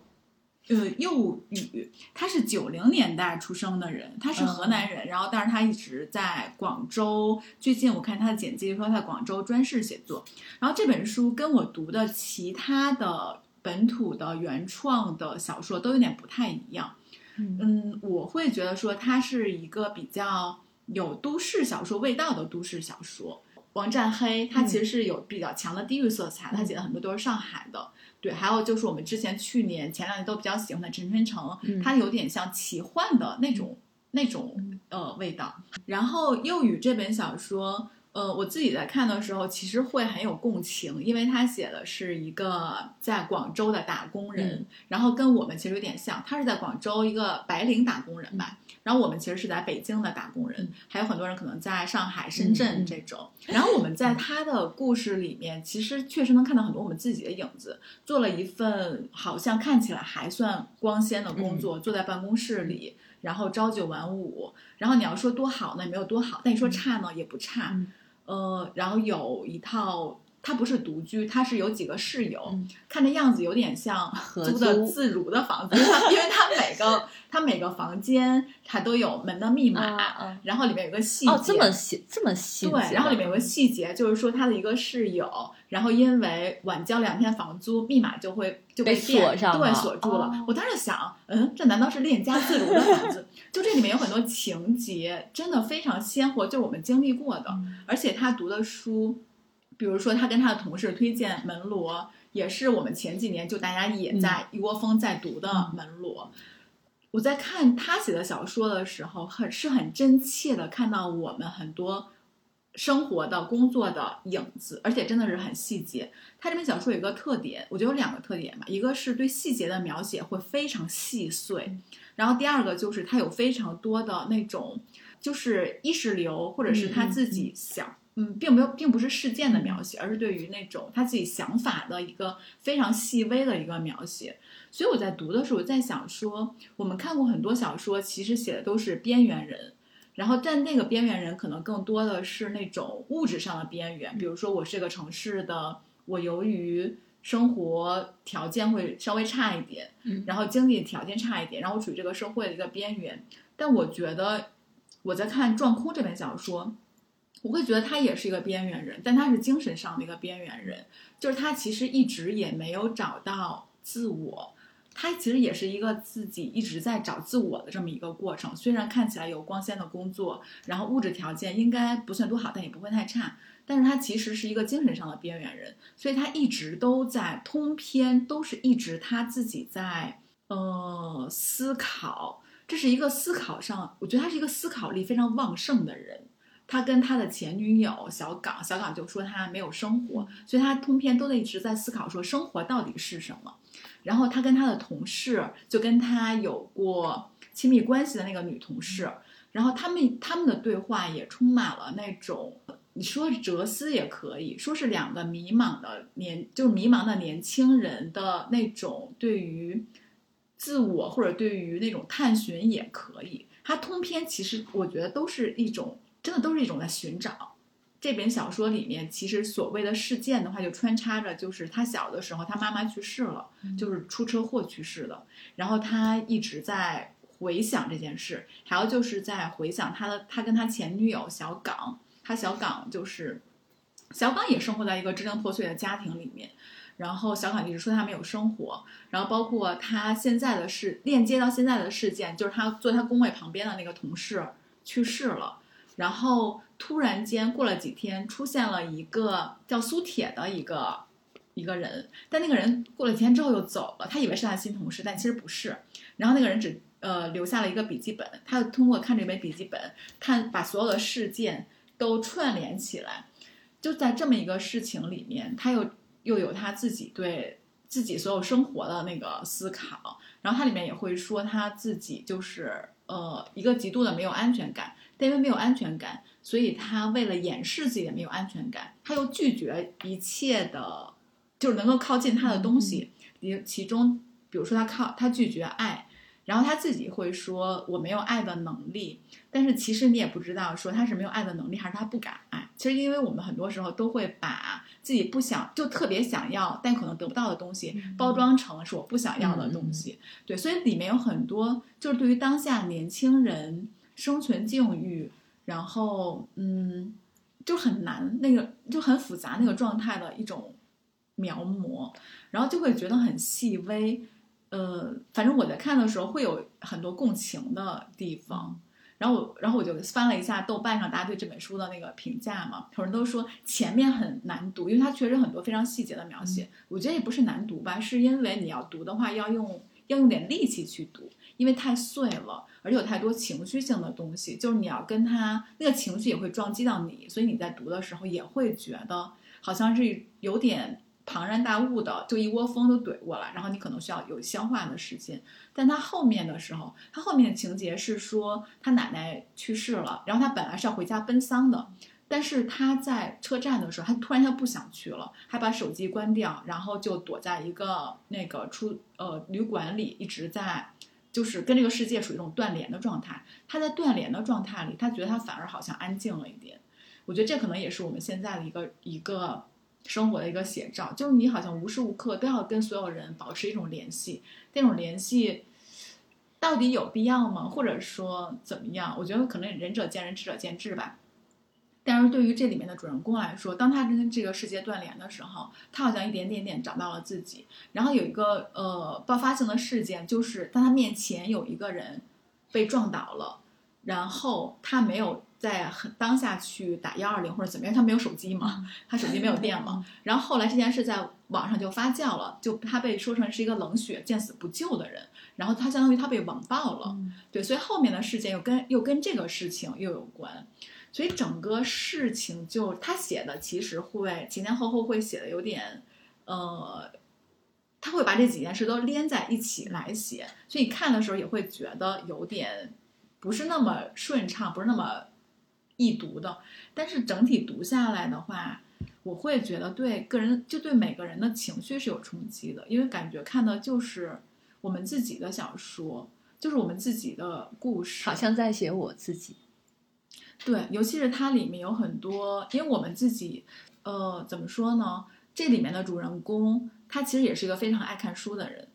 呃幼宇，他是九零年代出生的人，他是河南人，然后但是他一直在广州。最近我看他的简介说他在广州专事写作，然后这本书跟我读的其他的本土的原创的小说都有点不太一样。嗯嗯，我会觉得说它是一个比较有都市小说味道的都市小说。王占黑他其实是有比较强的地域色彩，他写的很多都是上海的。对，还有就是我们之前去年、前两年都比较喜欢的陈春成，嗯他有点像奇幻的那种那种呃味道。然后幼语这本小说，呃，我自己在看的时候，其实会很有共情，因为他写的是一个在广州的打工人，嗯然后跟我们其实有点像，他是在广州一个白领打工人吧。然后我们其实是在北京的打工人，还有很多人可能在上海、深嗯圳嗯这种。然后我们在他的故事里面，其实确实能看到很多我们自己的影子。做了一份好像看起来还算光鲜的工作，坐在办公室里，然后朝九晚五。然后你要说多好呢，也没有多好；但你说差呢，也不差。嗯呃，然后有一套。他不是独居，他是有几个室友，嗯看这样子有点像合租的自如的房子，因为他每个 [laughs] 他每个房间它都有门的密码，然后里面有个细节，哦，这么细这么细，对，然后里面有个细节，就是说他的一个室友，然后因为晚交两天房租，密码就会就被锁上对锁住了。哦我当时想，嗯，这难道是恋家自如的房子？[laughs] 就这里面有很多情节，真的非常鲜活，就是我们经历过的。嗯而且他读的书，比如说他跟他的同事推荐门罗，也是我们前几年就大家也在一窝蜂在读的嗯门罗。我在看他写的小说的时候，很是很真切的看到我们很多生活的、工作的影子，而且真的是很细节。他这本小说有一个特点，我觉得有两个特点吧，一个是对细节的描写会非常细碎，然后第二个就是他有非常多的那种就是意识流，或者是他自己想。嗯，并没有，并不是事件的描写，而是对于那种他自己想法的一个非常细微的一个描写。所以我在读的时候，我在想说，我们看过很多小说，其实写的都是边缘人，然后但那个边缘人可能更多的是那种物质上的边缘，比如说我是个城市的，我由于生活条件会稍微差一点，嗯然后经济条件差一点，然后我处于这个社会的一个边缘。但我觉得我在看《撞空》这本小说。我会觉得他也是一个边缘人，但他是精神上的一个边缘人，就是他其实一直也没有找到自我，他其实也是一个自己一直在找自我的这么一个过程。虽然看起来有光鲜的工作，然后物质条件应该不算多好，但也不会太差，但是他其实是一个精神上的边缘人，所以他一直都在通篇都是一直他自己在呃思考，这是一个思考上，我觉得他是一个思考力非常旺盛的人。他跟他的前女友小港，小港就说他没有生活，所以他通篇都在一直在思考说生活到底是什么。然后他跟他的同事，就跟他有过亲密关系的那个女同事，然后他们他们的对话也充满了那种你说哲思也可以说是两个迷茫的年，就是迷茫的年轻人的那种对于自我或者对于那种探寻也可以。他通篇其实我觉得都是一种，真的都是一种在寻找。这本小说里面其实所谓的事件的话，就穿插着就是他小的时候他妈妈去世了，就是出车祸去世的，然后他一直在回想这件事，还有就是在回想他的他跟他前女友小岗。他小岗就是小岗也生活在一个支离破碎的家庭里面，然后小岗一直说他没有生活，然后包括他现在的事链接到现在的事件，就是他坐他工位旁边的那个同事去世了，然后突然间过了几天出现了一个叫苏铁的一个一个人，但那个人过了几天之后又走了，他以为是他新同事，但其实不是，然后那个人只呃留下了一个笔记本，他通过看这本笔记本，看把所有的事件。都串联起来，就在这么一个事情里面，他又又有他自己对自己所有生活的那个思考，然后他里面也会说他自己就是呃一个极度的没有安全感，但因为没有安全感，所以他为了掩饰自己的没有安全感，他又拒绝一切的，就是能够靠近他的东西，其其中比如说他靠他拒绝爱。然后他自己会说我没有爱的能力，但是其实你也不知道说他是没有爱的能力，还是他不敢爱。其实因为我们很多时候都会把自己不想就特别想要但可能得不到的东西包装成是我不想要的东西。对，所以里面有很多就是对于当下年轻人生存境遇，然后嗯，就很难那个就很复杂那个状态的一种描摹，然后就会觉得很细微。呃，反正我在看的时候会有很多共情的地方，然后我然后我就翻了一下豆瓣上大家对这本书的那个评价嘛，很多人都说前面很难读，因为它确实很多非常细节的描写。我觉得也不是难读吧，是因为你要读的话要用要用点力气去读，因为太碎了，而且有太多情绪性的东西，就是你要跟他那个情绪也会撞击到你，所以你在读的时候也会觉得好像是有点。庞然大物的，就一窝蜂都怼过来，然后你可能需要有消化的时间。但他后面的时候，他后面的情节是说他奶奶去世了，然后他本来是要回家奔丧的，但是他在车站的时候，他突然他不想去了，还把手机关掉，然后就躲在一个那个出呃旅馆里，一直在就是跟这个世界属于一种断联的状态。他在断联的状态里，他觉得他反而好像安静了一点。我觉得这可能也是我们现在的一个一个。生活的一个写照，就是你好像无时无刻都要跟所有人保持一种联系，那种联系到底有必要吗？或者说怎么样？我觉得可能仁者见仁，智者见智吧。但是对于这里面的主人公来说，当他跟这个世界断联的时候，他好像一点点点找到了自己。然后有一个呃爆发性的事件，就是当他面前有一个人被撞倒了，然后他没有。在很当下去打幺二零或者怎么样，他没有手机嘛，他手机没有电嘛。然后后来这件事在网上就发酵了，就他被说成是一个冷血、见死不救的人。然后他相当于他被网暴了，对，所以后面的事件又跟又跟这个事情又有关。所以整个事情就他写的其实会前前后后会写的有点，呃，他会把这几件事都连在一起来写，所以你看的时候也会觉得有点不是那么顺畅，不是那么。易读的，但是整体读下来的话，我会觉得对个人就对每个人的情绪是有冲击的，因为感觉看的就是我们自己的小说，就是我们自己的故事，好像在写我自己。对，尤其是它里面有很多，因为我们自己，呃，怎么说呢？这里面的主人公他其实也是一个非常爱看书的人。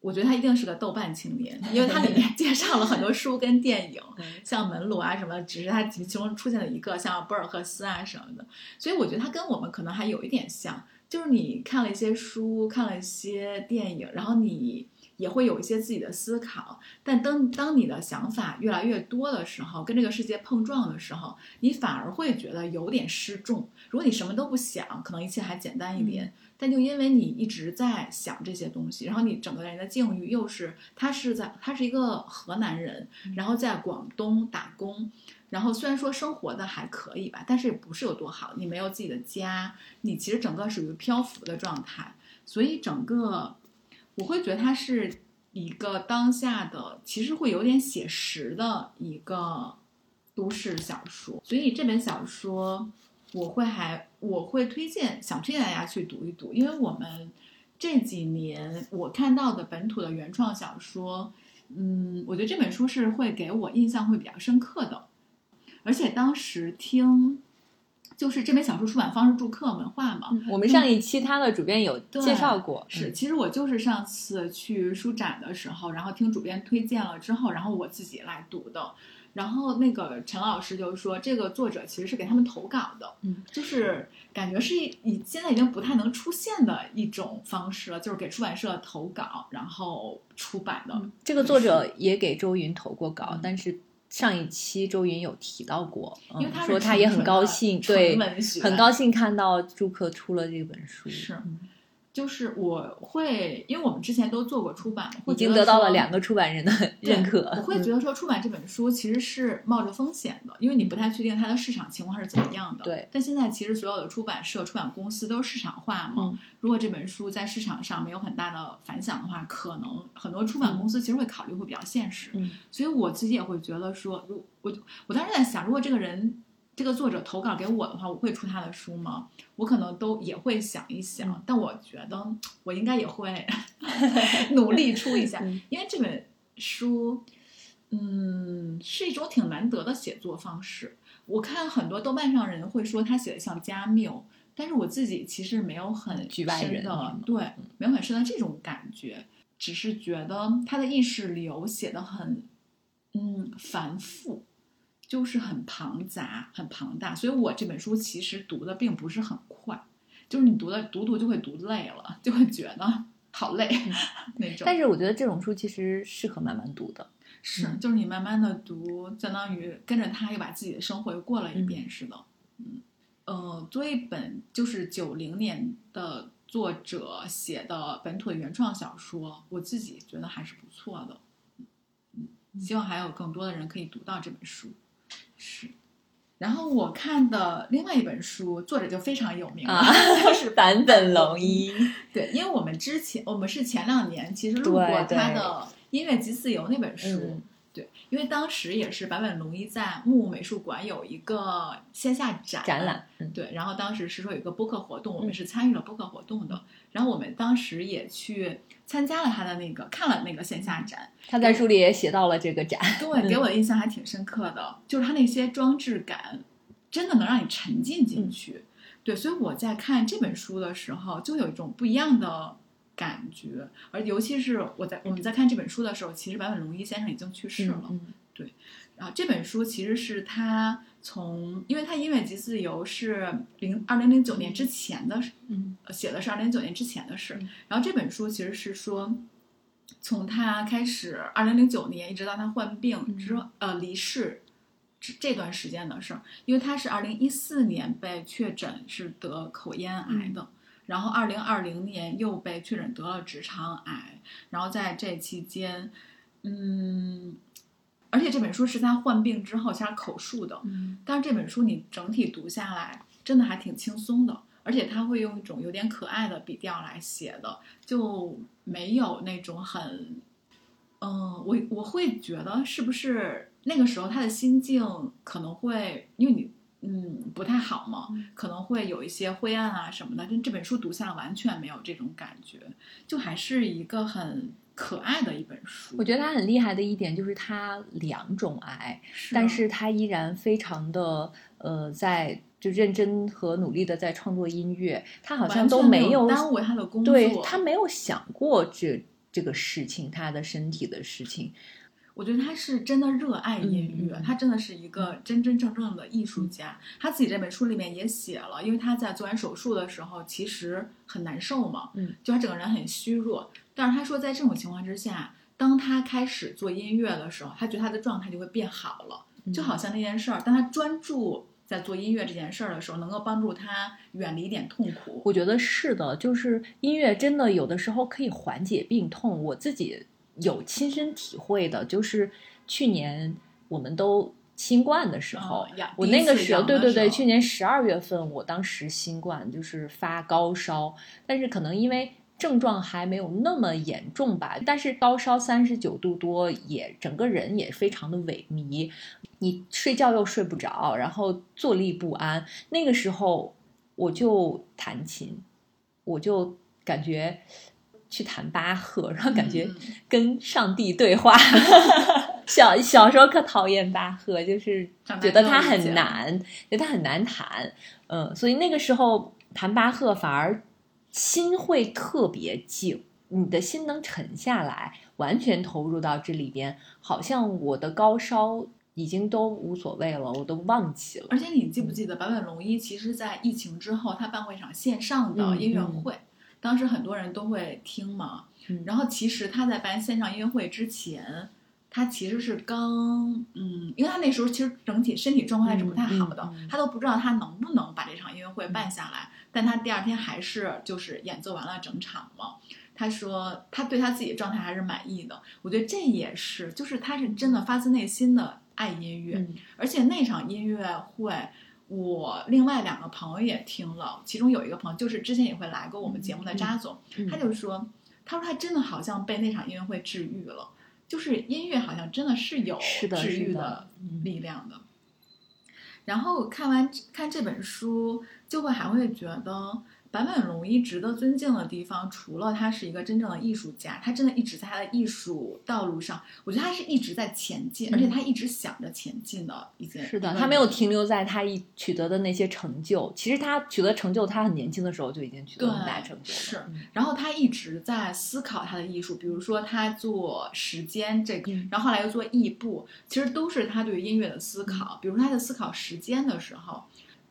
我觉得他一定是个豆瓣青年，因为他里面 [laughs] 介绍了很多书跟电影，像门罗啊什么，只是他其中出现了一个，像博尔赫斯啊什么的。所以我觉得他跟我们可能还有一点像，就是你看了一些书，看了一些电影，然后你也会有一些自己的思考。但当当你的想法越来越多的时候，跟这个世界碰撞的时候，你反而会觉得有点失重。如果你什么都不想，可能一切还简单一点。但就因为你一直在想这些东西，然后你整个人的境遇又是他是在他是一个河南人，然后在广东打工，然后虽然说生活的还可以吧，但是也不是有多好。你没有自己的家，你其实整个属于漂浮的状态，所以整个我会觉得它是一个当下的，其实会有点写实的一个都市小说。所以这本小说。我会还我会推荐想推荐大家去读一读，因为我们这几年我看到的本土的原创小说，嗯，我觉得这本书是会给我印象会比较深刻的，而且当时听。就是这本小说出版方是住客文化嘛？我们上一期他的主编有介绍过。是，其实我就是上次去书展的时候，然后听主编推荐了之后，然后我自己来读的。然后那个陈老师就说，这个作者其实是给他们投稿的，嗯，就是感觉是以现在已经不太能出现的一种方式了，就是给出版社投稿，然后出版的。这个作者也给周云投过稿，但是。上一期周云有提到过，因为他说他也很高兴，对，很高兴看到朱克出了这本书，是。就是我会，因为我们之前都做过出版，已经得到了两个出版人的认可。我会觉得说，出版这本书其实是冒着风险的，因为你不太确定它的市场情况是怎么样的。对。但现在其实所有的出版社、出版公司都是市场化嘛。如果这本书在市场上没有很大的反响的话，可能很多出版公司其实会考虑会比较现实。嗯。所以我自己也会觉得说，如我我当时在想，如果这个人。这个作者投稿给我的话，我会出他的书吗？我可能都也会想一想，但我觉得我应该也会 [laughs] 努力出一下，因为这本书，嗯，是一种挺难得的写作方式。我看很多豆瓣上人会说他写的像加缪，但是我自己其实没有很深的，对，没有很深的这种感觉，只是觉得他的意识流写的很，嗯，繁复。就是很庞杂、很庞大，所以我这本书其实读的并不是很快，就是你读的读读就会读累了，就会觉得 [laughs] 好累 [laughs] 那种。但是我觉得这种书其实适合慢慢读的，是，就是你慢慢的读，相当于跟着他又把自己的生活又过了一遍似的。嗯，呃，作为一本就是九零年的作者写的本土的原创小说，我自己觉得还是不错的。嗯，希望还有更多的人可以读到这本书。是，然后我看的另外一本书，作者就非常有名了，就 [laughs] 是坂本龙一。对，因为我们之前我们是前两年其实录过他的《音乐即自由》那本书。对，因为当时也是坂本龙一在木美术馆有一个线下展展览，对，然后当时是说有一个播客活动，我们是参与了播客活动的，然后我们当时也去参加了他的那个看了那个线下展，他在书里也写到了这个展，对，给我的印象还挺深刻的，就是他那些装置感真的能让你沉浸进去，对，所以我在看这本书的时候就有一种不一样的。感觉，而尤其是我在我们在看这本书的时候，其实坂本龙一先生已经去世了。对，然后这本书其实是他从，因为他音乐及自由是零二零零九年之前的，嗯，写的是二零零九年之前的事。然后这本书其实是说，从他开始二零零九年一直到他患病之呃离世这这段时间的事儿，因为他是二零一四年被确诊是得口咽癌的。然后，二零二零年又被确诊得了直肠癌。然后在这期间，嗯，而且这本书是他患病之后加口述的。嗯，但是这本书你整体读下来，真的还挺轻松的。而且他会用一种有点可爱的笔调来写的，就没有那种很，嗯，我我会觉得是不是那个时候他的心境可能会因为你。嗯，不太好嘛，可能会有一些灰暗啊什么的。但这本书读下来完全没有这种感觉，就还是一个很可爱的一本书。我觉得他很厉害的一点就是他两种癌，但是他依然非常的呃，在就认真和努力的在创作音乐。他好像都没有耽误他的工作，对他没有想过这这个事情，他的身体的事情。我觉得他是真的热爱音乐，他真的是一个真真正正的艺术家。他自己这本书里面也写了，因为他在做完手术的时候其实很难受嘛，嗯，就他整个人很虚弱。但是他说，在这种情况之下，当他开始做音乐的时候，他觉得他的状态就会变好了，就好像那件事儿，当他专注在做音乐这件事儿的时候，能够帮助他远离一点痛苦。我觉得是的，就是音乐真的有的时候可以缓解病痛。我自己。有亲身体会的，就是去年我们都新冠的时候，我那个时候，对对对，去年十二月份，我当时新冠就是发高烧，但是可能因为症状还没有那么严重吧，但是高烧三十九度多，也整个人也非常的萎靡，你睡觉又睡不着，然后坐立不安。那个时候我就弹琴，我就感觉去弹巴赫，然后感觉跟上帝对话。[laughs] 小小时候可讨厌巴赫，就是觉得他很难，觉得他很难弹。嗯，所以那个时候弹巴赫反而。心会特别静，你的心能沉下来，完全投入到这里边，好像我的高烧已经都无所谓了，我都忘记了。而且你记不记得坂本龙一其实，在疫情之后，他办过一场线上的音乐会，当时很多人都会听嘛。然后其实他在办线上音乐会之前，他其实是刚嗯，因为他那时候其实整体身体状况还是不太好的，他都不知道他能不能把这场音乐会办下来。但他第二天还是就是演奏完了整场嘛。他说他对他自己的状态还是满意的。我觉得这也是，就是他是真的发自内心的爱音乐。而且那场音乐会，我另外两个朋友也听了，其中有一个朋友就是之前也会来过我们节目的扎总，他就说，他说他真的好像被那场音乐会治愈了，就是音乐好像真的是有治愈的力量的。然后看完看这本书，就会还会觉得。坂本龙一值得尊敬的地方，除了他是一个真正的艺术家，他真的一直在他的艺术道路上，我觉得他是一直在前进，而且他一直想着前进的一件。是的，他没有停留在他一取得的那些成就。其实他取得成就，他很年轻的时候就已经取得很大成就。是，然后他一直在思考他的艺术，比如说他做时间这个，然后后来又做异步，其实都是他对音乐的思考。比如说他在思考时间的时候。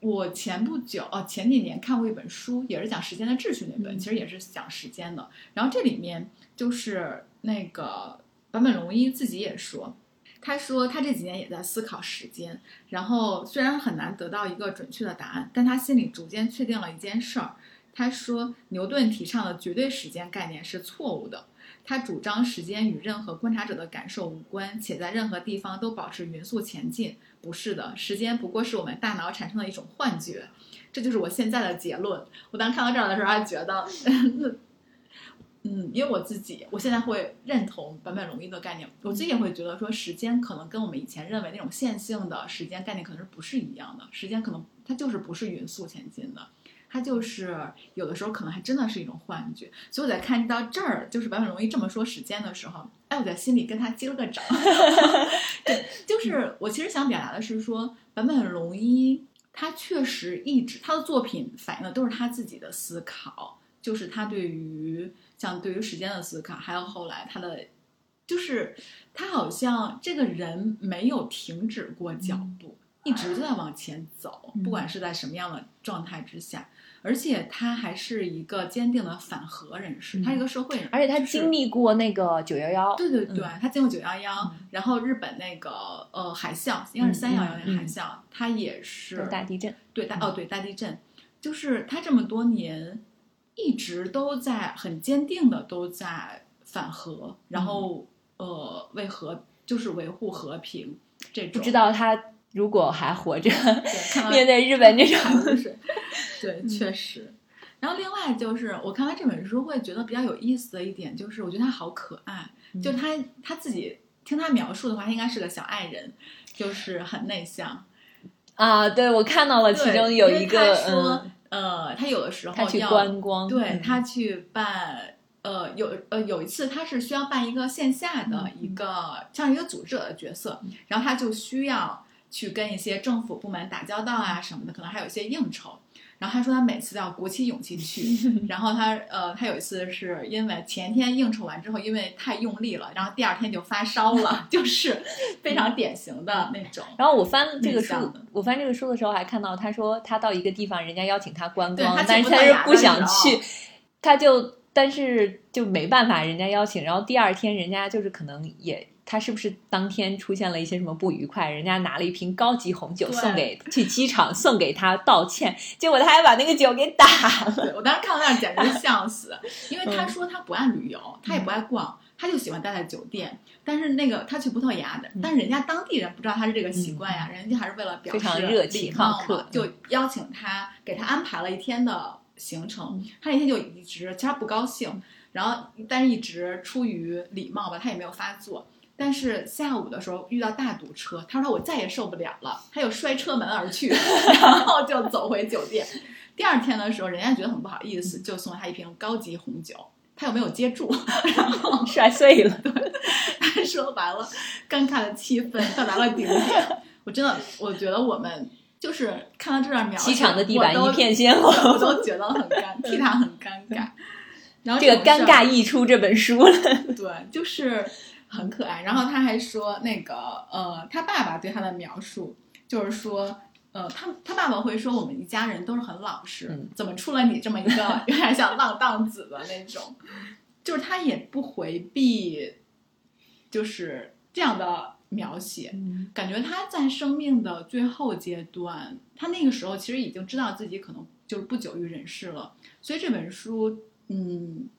我前不久哦，前几年看过一本书，也是讲时间的秩序那本，其实也是讲时间的。然后这里面就是那个坂本龙一自己也说，他说他这几年也在思考时间，然后虽然很难得到一个准确的答案，但他心里逐渐确定了一件事儿。他说牛顿提倡的绝对时间概念是错误的。他主张时间与任何观察者的感受无关，且在任何地方都保持匀速前进。不是的，时间不过是我们大脑产生的一种幻觉。这就是我现在的结论。我当看到这儿的时候，还觉得，[laughs] 嗯，因为我自己，我现在会认同坂本龙一的概念。我自己也会觉得说，时间可能跟我们以前认为那种线性的时间概念可能是不是一样的。时间可能它就是不是匀速前进的。它就是有的时候可能还真的是一种幻觉，所以我在看到这儿，就是坂本龙一这么说时间的时候，哎，我在心里跟他击了个掌。[laughs] 对，就是我其实想表达的是说，坂本龙一他确实一直他的作品反映的都是他自己的思考，就是他对于像对于时间的思考，还有后来他的，就是他好像这个人没有停止过脚步，一直在往前走，不管是在什么样的状态之下。而且他还是一个坚定的反核人士，他是一个社会人，而且他经历过那个九幺幺，对对对，他经过九幺幺，然后日本那个呃海啸，应该是三幺幺那海啸，他也是大地震，对大哦对大地震，就是他这么多年一直都在很坚定的都在反核，然后呃为和就是维护和平这种，不知道他。如果还活着，面对日本这种，[laughs] 对，确实。然后另外就是，我看完这本书会觉得比较有意思的一点，就是我觉得他好可爱。就他他自己听他描述的话，他应该是个小爱人，就是很内向。啊，对，我看到了其中有一个，说，呃，他有的时候去观光，对他去办，呃，有呃有一次他是需要办一个线下的一个像一个组织者的角色，然后他就需要。去跟一些政府部门打交道啊什么的，可能还有一些应酬。然后他说他每次都要鼓起勇气去。[laughs] 然后他呃，他有一次是因为前天应酬完之后，因为太用力了，然后第二天就发烧了，[laughs] 就是非常典型的那种。然后我翻这个书，我翻这个书的时候还看到他说他到一个地方，人家邀请他观光，但是他是不想去，他就但是就没办法，人家邀请，然后第二天人家就是可能也。他是不是当天出现了一些什么不愉快？人家拿了一瓶高级红酒送给去机场送给他道歉，结果他还把那个酒给打了。我当时看到那儿简直笑死，因为他说他不爱旅游，他也不爱逛，他就喜欢待在酒店。但是那个他去葡萄牙的，但是人家当地人不知道他是这个习惯呀，人家还是为了表示热情好客，就邀请他，给他安排了一天的。行程。他那天就一直，其实他不高兴，然后但是一直出于礼貌吧，他也没有发作。但是下午的时候遇到大堵车，他说我再也受不了了，他又摔车门而去，[laughs] 然后就走回酒店。第二天的时候，人家觉得很不好意思，就送他一瓶高级红酒，他又没有接住，然后 [laughs] 摔碎了。对，他说白了，尴尬的气氛到达了顶点。我真的，我觉得我们就是看到这段描写，机场的地板一片鲜红，我都觉得很尴，替他很尴尬。然后这个尴尬溢出这本书了。对，就是很可爱。然后他还说，那个呃，他爸爸对他的描述就是说，呃，他他爸爸会说，我们一家人都是很老实，怎么出了你这么一个 [laughs] 有点像浪荡子的那种？就是他也不回避，就是这样的。描写，感觉他在生命的最后阶段，他那个时候其实已经知道自己可能就是不久于人世了。所以这本书，嗯，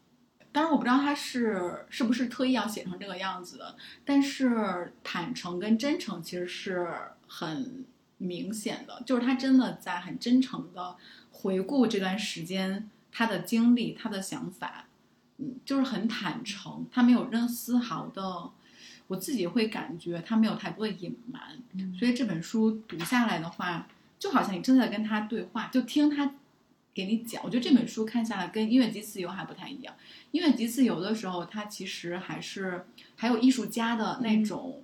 当然我不知道他是是不是特意要写成这个样子的，但是坦诚跟真诚其实是很明显的，就是他真的在很真诚的回顾这段时间他的经历、他的想法，嗯，就是很坦诚，他没有任丝毫的。我自己会感觉他没有太多的隐瞒，所以这本书读下来的话，就好像你正在跟他对话，就听他给你讲。我觉得这本书看下来跟《音乐即自由》还不太一样，《音乐即自由》的时候，它其实还是还有艺术家的那种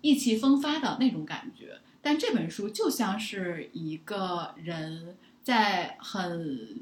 意气风发的那种感觉，但这本书就像是一个人在很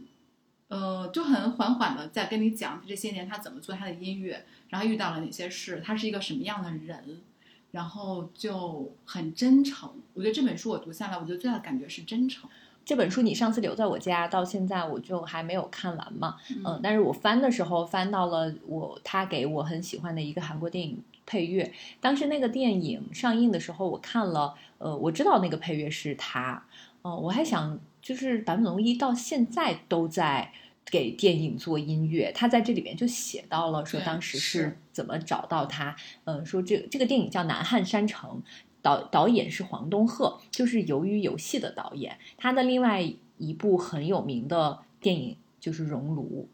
呃就很缓缓的在跟你讲这些年他怎么做他的音乐。然后遇到了哪些事？他是一个什么样的人？然后就很真诚。我觉得这本书我读下来，我觉得最大的感觉是真诚。这本书你上次留在我家，到现在我就还没有看完嘛。嗯，但是我翻的时候翻到了我他给我很喜欢的一个韩国电影配乐。当时那个电影上映的时候，我看了，呃，我知道那个配乐是他。哦，我还想就是坂本龙一到现在都在。给电影做音乐，他在这里面就写到了说当时是怎么找到他。嗯，说这这个电影叫《南汉山城》，导导演是黄东赫，就是《鱿鱼游戏》的导演。他的另外一部很有名的电影就是《熔炉》，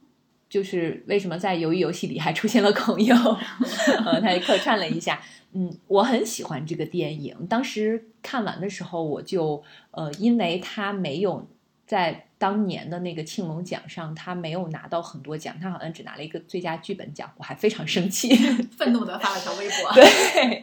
就是为什么在《鱿鱼游戏》里还出现了孔侑，[laughs] 呃，他客串了一下。嗯，我很喜欢这个电影。当时看完的时候，我就呃，因为他没有在。当年的那个庆龙奖上，他没有拿到很多奖，他好像只拿了一个最佳剧本奖，我还非常生气，[laughs] 愤怒的发了条微博。对，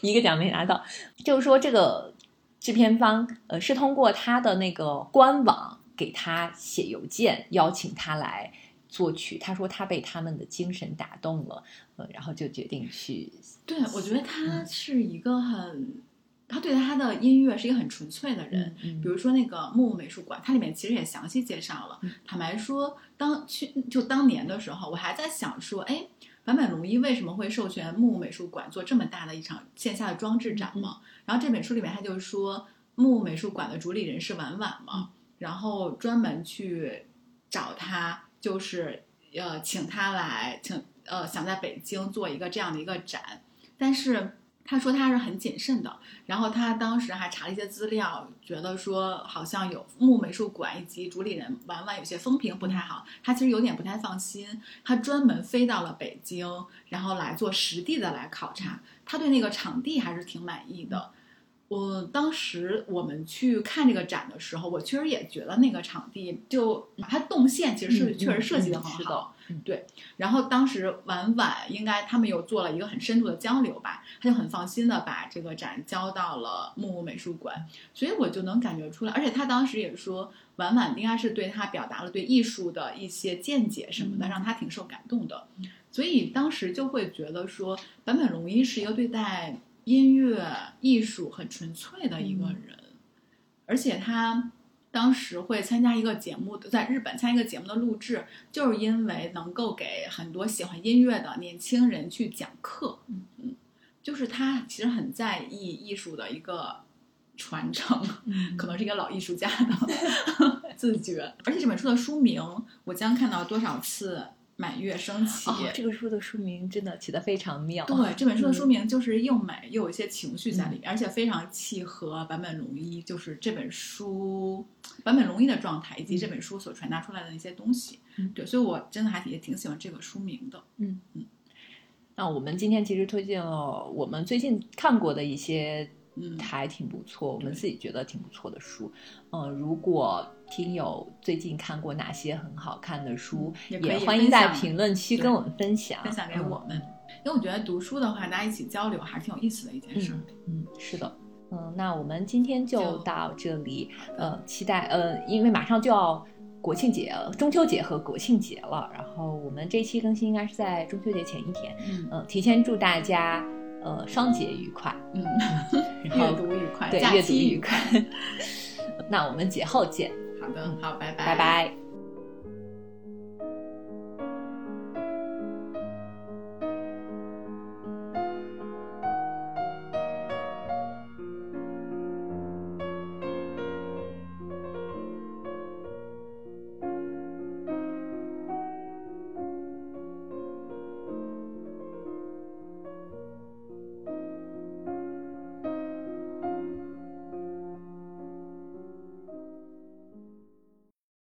一个奖没拿到，就是说这个制片方呃是通过他的那个官网给他写邮件邀请他来作曲，他说他被他们的精神打动了，呃，然后就决定去。对，我觉得他是一个很。他对他的音乐是一个很纯粹的人，比如说那个木木美术馆，它里面其实也详细介绍了。坦白说，当去就当年的时候，我还在想说，哎，坂本龙一为什么会授权木木美术馆做这么大的一场线下的装置展嘛？然后这本书里面他就说，木木美术馆的主理人是婉婉嘛，然后专门去找他，就是呃请他来，请呃想在北京做一个这样的一个展，但是。他说他是很谨慎的，然后他当时还查了一些资料，觉得说好像有木美术馆以及主理人婉婉有些风评不太好，他其实有点不太放心。他专门飞到了北京，然后来做实地的来考察，他对那个场地还是挺满意的。我当时我们去看这个展的时候，我确实也觉得那个场地就它动线其实是确实设计的很好。对，然后当时婉婉应该他们有做了一个很深度的交流吧，他就很放心的把这个展交到了木木美术馆，所以我就能感觉出来，而且他当时也说婉婉应该是对他表达了对艺术的一些见解什么的，让他挺受感动的，所以当时就会觉得说坂本龙一是一个对待音乐艺术很纯粹的一个人，而且他。当时会参加一个节目，在日本参加一个节目的录制，就是因为能够给很多喜欢音乐的年轻人去讲课。嗯嗯，就是他其实很在意艺术的一个传承，可能是一个老艺术家的 [laughs] 自觉。而且这本书的书名，我将看到多少次。满月升起，这个书的书名真的起得非常妙。对，这本书的书名就是又美又有一些情绪在里面，而且非常契合坂本龙一。就是这本书，坂本龙一的状态，以及这本书所传达出来的一些东西。嗯对，所以我真的还也挺喜欢这个书名的。嗯嗯那我们今天其实推荐了我们最近看过的一些嗯，还挺不错，我们自己觉得挺不错的书。嗯、如果听友最近看过哪些很好看的书，也欢迎在评论区跟我们分享，分享给嗯我们，因为我觉得读书的话，大家一起交流还是挺有意思的一件事。嗯，是的，嗯，那我们今天就就到这里，呃，期待，呃，因为马上就要国庆节了，中秋节和国庆节了，然后我们这期更新应该是在中秋节前一天，嗯。嗯、提前祝大家呃双节愉快，嗯，[laughs] 然阅读愉快，对阅读愉快，[laughs] 那我们节后见，好的，好，拜拜，拜拜。